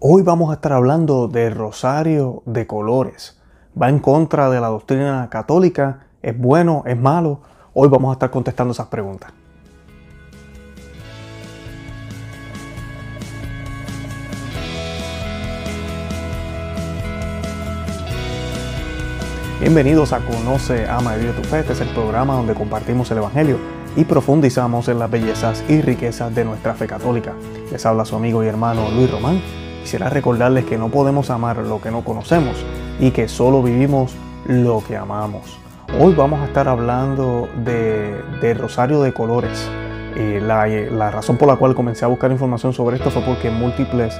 Hoy vamos a estar hablando del rosario de colores. ¿Va en contra de la doctrina católica? ¿Es bueno? ¿Es malo? Hoy vamos a estar contestando esas preguntas. Bienvenidos a Conoce, Ama y Vive tu Fe. Este es el programa donde compartimos el Evangelio y profundizamos en las bellezas y riquezas de nuestra fe católica. Les habla su amigo y hermano Luis Román quisiera recordarles que no podemos amar lo que no conocemos y que solo vivimos lo que amamos. Hoy vamos a estar hablando de, Rosario de Colores. la, razón por la cual comencé a buscar información sobre esto fue porque múltiples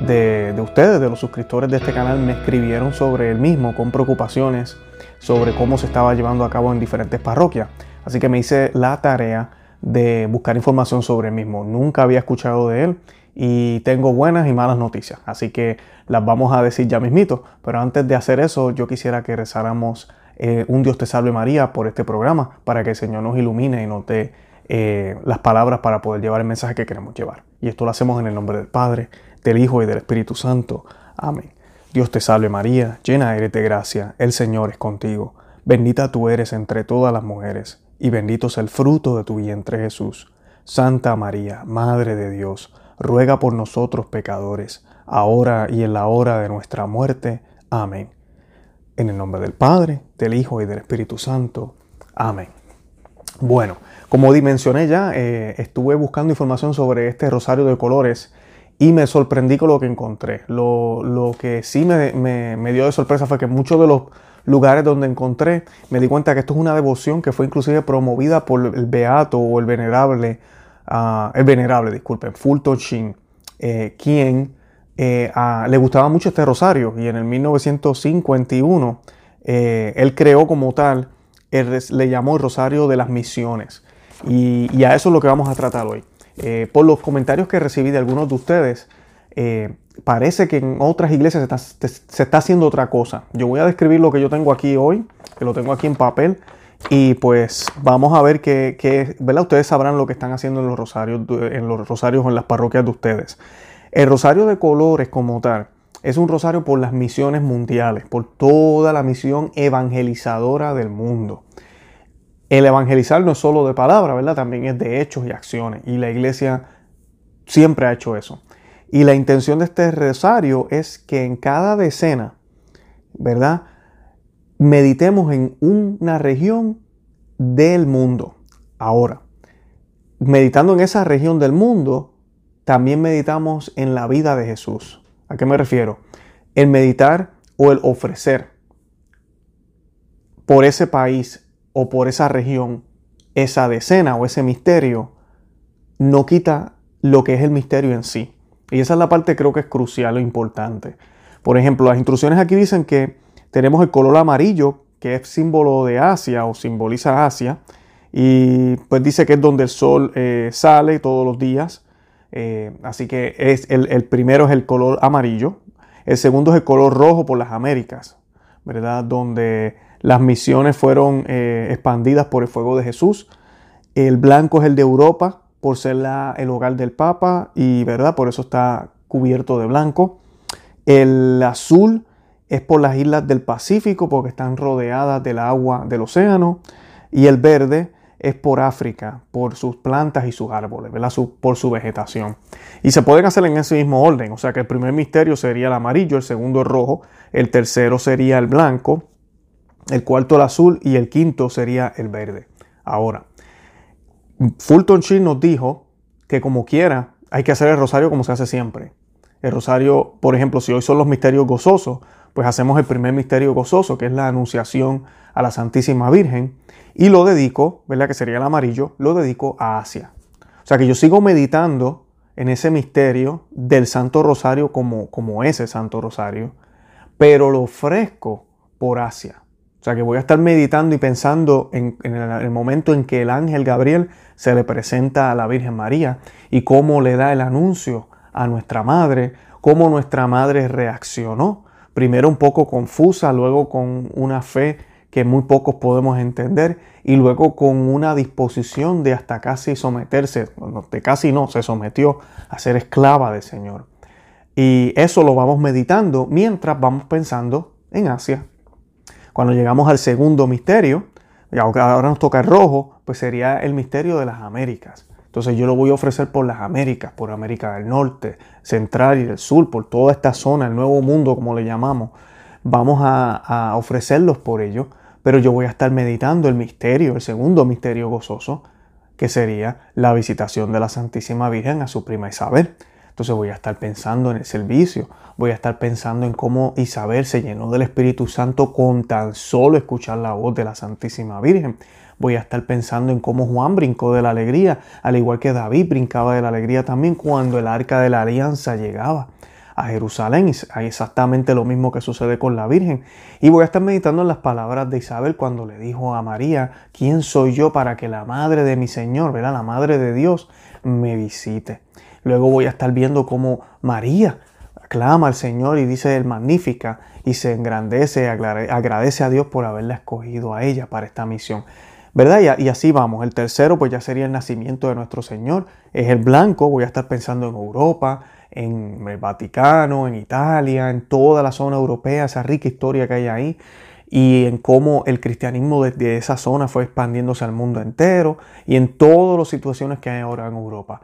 de, de, ustedes, de los suscriptores de este canal, me escribieron sobre el mismo con preocupaciones sobre cómo se estaba llevando a cabo en diferentes parroquias. Así que me hice la tarea de buscar información sobre el mismo. Nunca había escuchado de él y tengo buenas y malas noticias, así que las vamos a decir ya mismito. Pero antes de hacer eso, yo quisiera que rezáramos eh, un Dios te salve María por este programa, para que el Señor nos ilumine y nos dé eh, las palabras para poder llevar el mensaje que queremos llevar. Y esto lo hacemos en el nombre del Padre, del Hijo y del Espíritu Santo. Amén. Dios te salve María, llena eres de gracia, el Señor es contigo. Bendita tú eres entre todas las mujeres, y bendito es el fruto de tu vientre Jesús. Santa María, Madre de Dios, ruega por nosotros pecadores, ahora y en la hora de nuestra muerte. Amén. En el nombre del Padre, del Hijo y del Espíritu Santo. Amén. Bueno, como dimensioné ya, eh, estuve buscando información sobre este rosario de colores y me sorprendí con lo que encontré. Lo, que sí me, dio de sorpresa fue que muchos de los lugares donde encontré me di cuenta que esto es una devoción que fue inclusive promovida por el beato o el venerable el venerable, disculpen, Fulton Sheen, eh, quien eh, le gustaba mucho este rosario y en el 1951 eh, él creó como tal, le llamó el rosario de las misiones. Y, a eso es lo que vamos a tratar hoy. por los comentarios que recibí de algunos de ustedes, parece que en otras iglesias se está, haciendo otra cosa. Yo voy a describir lo que yo tengo aquí hoy, que lo tengo aquí en papel, y pues vamos a ver qué, ¿verdad? Ustedes sabrán lo que están haciendo en los rosarios, en los rosarios o en las parroquias de ustedes. El rosario de colores como tal es un rosario por las misiones mundiales, por toda la misión evangelizadora del mundo. El evangelizar no es solo de palabra, ¿verdad? También es de hechos y acciones. Y la iglesia siempre ha hecho eso. Y la intención de este rosario es que en cada decena, ¿verdad? Meditemos en una región del mundo. Ahora, meditando en esa región del mundo, también meditamos en la vida de Jesús. ¿A qué me refiero? El meditar o el ofrecer por ese país o por esa región esa decena o ese misterio no quita lo que es el misterio en sí. Y esa es la parte creo que es crucial o importante. Por ejemplo, las instrucciones aquí dicen que tenemos el color amarillo, que es símbolo de Asia o simboliza Asia. Y pues dice que es donde el sol eh, sale todos los días. Eh, así que es el, primero es el color amarillo. El segundo es el color rojo por las Américas, ¿verdad? Donde las misiones fueron eh, expandidas por el fuego de Jesús. El blanco es el de Europa por ser el hogar del Papa y, ¿verdad? Por eso está cubierto de blanco. El azul es por las islas del Pacífico porque están rodeadas del agua del océano y el verde es por África, por sus plantas y sus árboles, por su vegetación. Y se pueden hacer en ese mismo orden, o sea que el primer misterio sería el amarillo, el segundo el rojo, el tercero sería el blanco, el cuarto el azul y el quinto sería el verde. Ahora, Fulton Sheen nos dijo que como quiera hay que hacer el rosario como se hace siempre. El rosario, por ejemplo, si hoy son los misterios gozosos, pues hacemos el primer misterio gozoso, que es la anunciación a la Santísima Virgen, y lo dedico, ¿verdad? Que sería el amarillo, lo dedico a Asia. O sea que yo sigo meditando en ese misterio del Santo Rosario como, como ese Santo Rosario, pero lo ofrezco por Asia. O sea que voy a estar meditando y pensando en, en, el momento en que el ángel Gabriel se le presenta a la Virgen María y cómo le da el anuncio a nuestra madre, cómo nuestra madre reaccionó primero un poco confusa, luego con una fe que muy pocos podemos entender y luego con una disposición de hasta casi someterse, de casi no, se sometió a ser esclava del Señor. Y eso lo vamos meditando mientras vamos pensando en Asia. Cuando llegamos al segundo misterio, y ahora nos toca rojo, pues sería el misterio de las Américas. Entonces yo lo voy a ofrecer por las Américas, por América del Norte, Central y del Sur, por toda esta zona, el Nuevo Mundo como le llamamos. Vamos a, ofrecerlos por ello, pero yo voy a estar meditando el misterio, el segundo misterio gozoso, que sería la visitación de la Santísima Virgen a su prima Isabel. Entonces voy a estar pensando en el servicio, voy a estar pensando en cómo Isabel se llenó del Espíritu Santo con tan solo escuchar la voz de la Santísima Virgen. Voy a estar pensando en cómo Juan brincó de la alegría, al igual que David brincaba de la alegría también cuando el arca de la alianza llegaba a Jerusalén. Hay exactamente lo mismo que sucede con la Virgen. Y voy a estar meditando en las palabras de Isabel cuando le dijo a María, ¿quién soy yo para que la madre de mi Señor, ¿verdad? la madre de Dios, me visite? Luego voy a estar viendo cómo María clama al Señor y dice el magnífica y se engrandece, agradece a Dios por haberla escogido a ella para esta misión. ¿Verdad? Y, así vamos. El tercero, pues ya sería el nacimiento de nuestro Señor. Es el blanco. Voy a estar pensando en Europa, en el Vaticano, en Italia, en toda la zona europea, esa rica historia que hay ahí. Y en cómo el cristianismo desde esa zona fue expandiéndose al mundo entero. Y en todas las situaciones que hay ahora en Europa.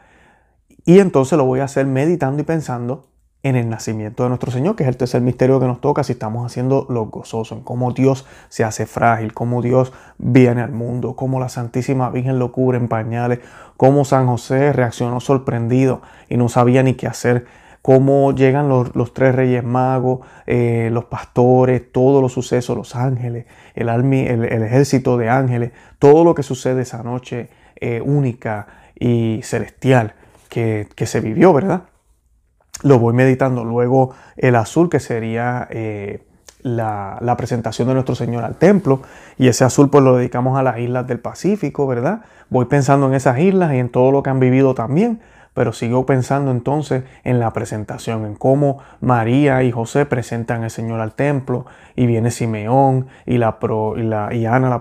Y entonces lo voy a hacer meditando y pensando en el nacimiento de nuestro Señor, que es el tercer misterio que nos toca si estamos haciendo lo gozoso, en cómo Dios se hace frágil, cómo Dios viene al mundo, cómo la Santísima Virgen lo cubre en pañales, cómo San José reaccionó sorprendido y no sabía ni qué hacer, cómo llegan los, tres reyes magos, eh, los pastores, todos los sucesos, los ángeles, el, el, ejército de ángeles, todo lo que sucede esa noche eh, única y celestial que, se vivió, ¿verdad? Lo voy meditando. Luego el azul, que sería eh, la, la, presentación de nuestro Señor al templo. Y ese azul pues lo dedicamos a las islas del Pacífico, ¿verdad? Voy pensando en esas islas y en todo lo que han vivido también pero sigo pensando entonces en la presentación, en cómo María y José presentan al Señor al templo y viene Simeón y, la, y, Ana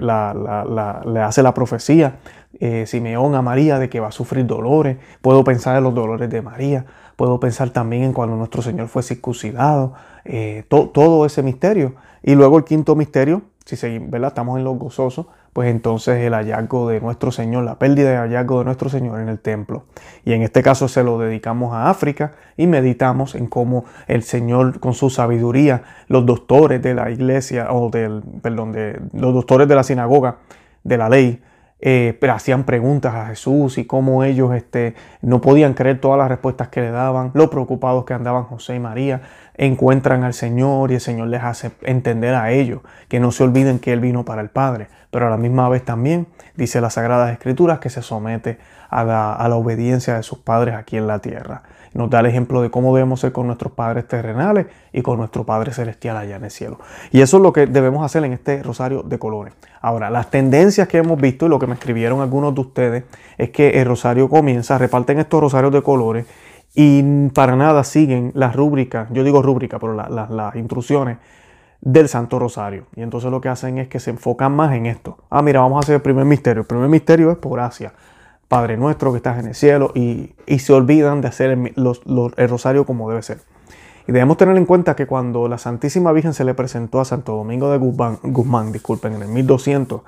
la, le hace la profecía, eh, Simeón a María de que va a sufrir dolores. Puedo pensar en los dolores de María, puedo pensar también en cuando nuestro Señor fue circuncidado, eh, todo ese misterio. Y luego el quinto misterio, si seguimos, ¿verdad? estamos en los gozosos, pues entonces el hallazgo de nuestro Señor, la pérdida de hallazgo de nuestro Señor en el templo. Y en este caso se lo dedicamos a África y meditamos en cómo el Señor con su sabiduría, los doctores de la iglesia, o del, perdón, de los doctores de la sinagoga, de la ley, eh, pero hacían preguntas a Jesús y cómo ellos este, no podían creer todas las respuestas que le daban, lo preocupados que andaban José y María, encuentran al Señor y el Señor les hace entender a ellos que no se olviden que Él vino para el Padre, pero a la misma vez también dice las Sagradas Escrituras que se somete a la, a la obediencia de sus padres aquí en la tierra. Nos da el ejemplo de cómo debemos ser con nuestros padres terrenales y con nuestro Padre Celestial allá en el cielo. Y eso es lo que debemos hacer en este rosario de colores. Ahora, las tendencias que hemos visto y lo que me escribieron algunos de ustedes es que el rosario comienza, reparten estos rosarios de colores y para nada siguen las rúbricas, yo digo rúbrica, pero las instrucciones del Santo Rosario. Y entonces lo que hacen es que se enfocan más en esto. Ah, mira, vamos a hacer el primer misterio. El primer misterio es por gracia. Padre nuestro que estás en el cielo, y, se olvidan de hacer el, rosario como debe ser. Y debemos tener en cuenta que cuando la Santísima Virgen se le presentó a Santo Domingo de Guzmán, Guzmán disculpen, en el 1200,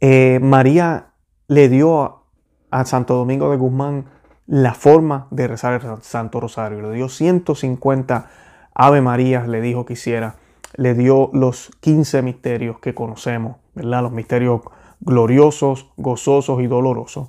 eh, María le dio a, Santo Domingo de Guzmán la forma de rezar el Santo Rosario. Le dio 150 Ave Marías, le dijo que hiciera. Le dio los 15 misterios que conocemos, ¿verdad? Los misterios gloriosos, gozosos y dolorosos.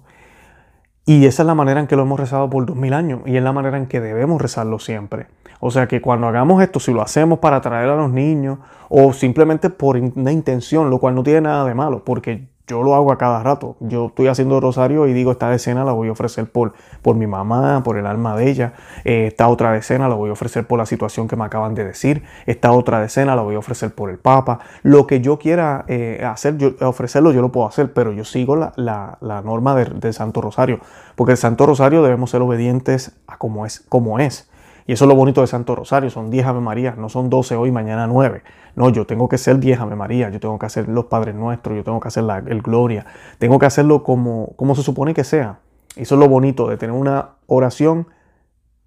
Y esa es la manera en que lo hemos rezado por dos mil años y es la manera en que debemos rezarlo siempre. O sea que cuando hagamos esto, si lo hacemos para atraer a los niños o simplemente por una intención, lo cual no tiene nada de malo, porque yo lo hago a cada rato. Yo estoy haciendo rosario y digo, esta decena la voy a ofrecer por, por mi mamá, por el alma de ella. Eh, esta otra decena la voy a ofrecer por la situación que me acaban de decir. Esta otra decena la voy a ofrecer por el Papa. Lo que yo quiera eh, hacer, yo, ofrecerlo, yo lo puedo hacer, pero yo sigo la, la, norma del Santo Rosario. Porque el Santo Rosario debemos ser obedientes a como es. Como es. Y eso es lo bonito de Santo Rosario, son 10 Ave María, no son 12 hoy, mañana 9. No, yo tengo que ser 10 Ave María, yo tengo que hacer los Padres Nuestros, yo tengo que hacer la, el Gloria, tengo que hacerlo como, como se supone que sea. Y eso es lo bonito de tener una oración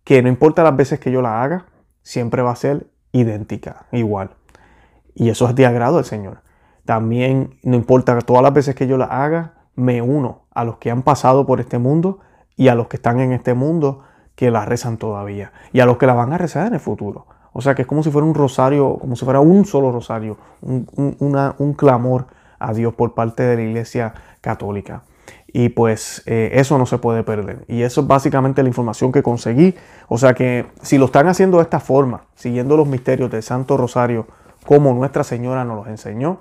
que no importa las veces que yo la haga, siempre va a ser idéntica, igual. Y eso es de agrado al Señor. También, no importa todas las veces que yo la haga, me uno a los que han pasado por este mundo y a los que están en este mundo que la rezan todavía y a los que la van a rezar en el futuro. O sea que es como si fuera un rosario, como si fuera un solo rosario, un, clamor a Dios por parte de la Iglesia Católica. Y pues eh, eso no se puede perder. Y eso es básicamente la información que conseguí. O sea que si lo están haciendo de esta forma, siguiendo los misterios del Santo Rosario como Nuestra Señora nos los enseñó,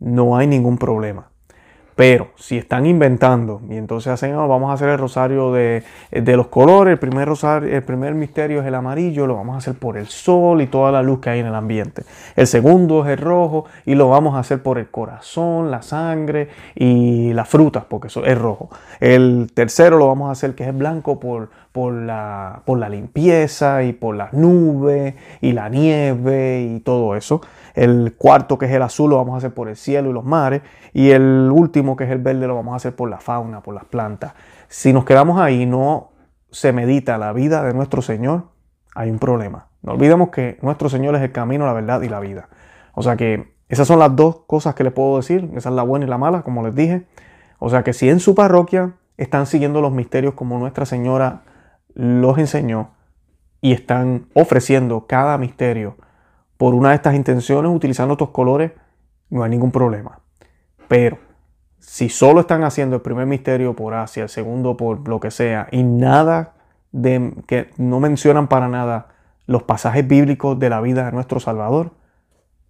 no hay ningún problema. Pero si están inventando y entonces hacen, oh, vamos a hacer el rosario de, los colores, el primer, rosario, el primer misterio es el amarillo, lo vamos a hacer por el sol y toda la luz que hay en el ambiente. El segundo es el rojo y lo vamos a hacer por el corazón, la sangre y las frutas, porque eso es rojo. El tercero lo vamos a hacer que es blanco por, por, la, por la limpieza y por las nubes y la nieve y todo eso. El cuarto, que es el azul, lo vamos a hacer por el cielo y los mares. Y el último, que es el verde, lo vamos a hacer por la fauna, por las plantas. Si nos quedamos ahí no se medita la vida de nuestro Señor, hay un problema. No olvidemos que nuestro Señor es el camino, la verdad y la vida. O sea que esas son las dos cosas que les puedo decir. Esa es la buena y la mala, como les dije. O sea que si en su parroquia están siguiendo los misterios como Nuestra Señora los enseñó y están ofreciendo cada misterio por una de estas intenciones utilizando estos colores, no hay ningún problema. Pero si solo están haciendo el primer misterio por Asia, el segundo por lo que sea, y nada de que no mencionan para nada los pasajes bíblicos de la vida de nuestro Salvador,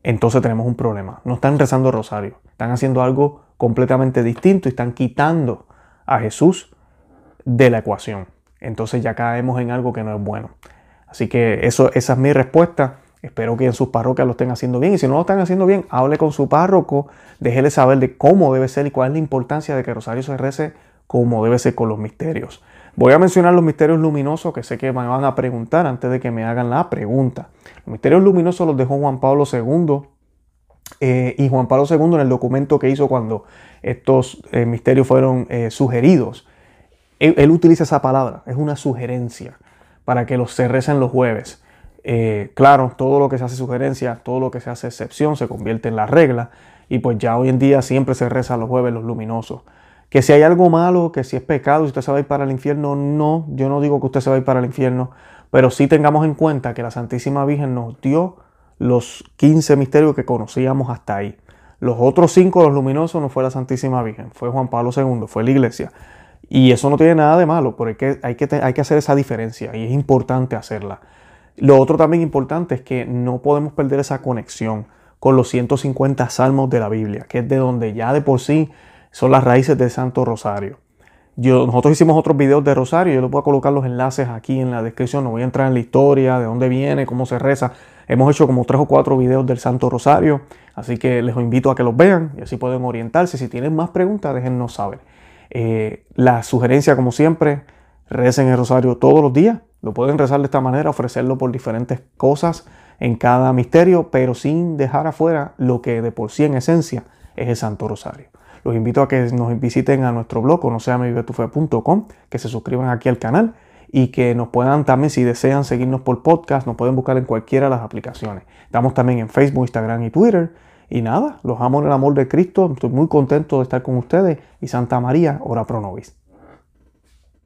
entonces tenemos un problema. No están rezando rosario, están haciendo algo completamente distinto y están quitando a Jesús de la ecuación. Entonces ya caemos en algo que no es bueno. Así que eso, esa es mi respuesta. Espero que en sus parroquias lo estén haciendo bien. Y si no lo están haciendo bien, hable con su párroco, déjele saber de cómo debe ser y cuál es la importancia de que Rosario se rece como debe ser con los misterios. Voy a mencionar los misterios luminosos que sé que me van a preguntar antes de que me hagan la pregunta. Los misterios luminosos los dejó Juan Pablo II eh, y Juan Pablo II en el documento que hizo cuando estos eh, misterios fueron eh, sugeridos. Él, utiliza esa palabra, es una sugerencia para que los se recen los jueves. Eh, claro, todo lo que se hace sugerencia, todo lo que se hace excepción se convierte en la regla y pues ya hoy en día siempre se reza los jueves los luminosos. Que si hay algo malo, que si es pecado, si usted se va a ir para el infierno, no, yo no digo que usted se va a ir para el infierno, pero sí tengamos en cuenta que la Santísima Virgen nos dio los 15 misterios que conocíamos hasta ahí. Los otros cinco, los luminosos, no fue la Santísima Virgen, fue Juan Pablo II, fue la iglesia. Y eso no tiene nada de malo, porque hay que, hay que hacer esa diferencia y es importante hacerla. Lo otro también importante es que no podemos perder esa conexión con los 150 salmos de la Biblia, que es de donde ya de por sí son las raíces del Santo Rosario. Yo, nosotros hicimos otros videos de Rosario, yo les voy a colocar los enlaces aquí en la descripción, no voy a entrar en la historia, de dónde viene, cómo se reza. Hemos hecho como tres o cuatro videos del Santo Rosario, así que les invito a que los vean y así pueden orientarse. Si tienen más preguntas, déjennos saber. Eh, la sugerencia, como siempre, recen el Rosario todos los días lo pueden rezar de esta manera, ofrecerlo por diferentes cosas en cada misterio, pero sin dejar afuera lo que de por sí en esencia es el Santo Rosario. Los invito a que nos visiten a nuestro blog, no sea que se suscriban aquí al canal y que nos puedan también, si desean seguirnos por podcast, nos pueden buscar en cualquiera de las aplicaciones. Estamos también en Facebook, Instagram y Twitter. Y nada, los amo en el amor de Cristo. Estoy muy contento de estar con ustedes. Y Santa María, ora pro nobis.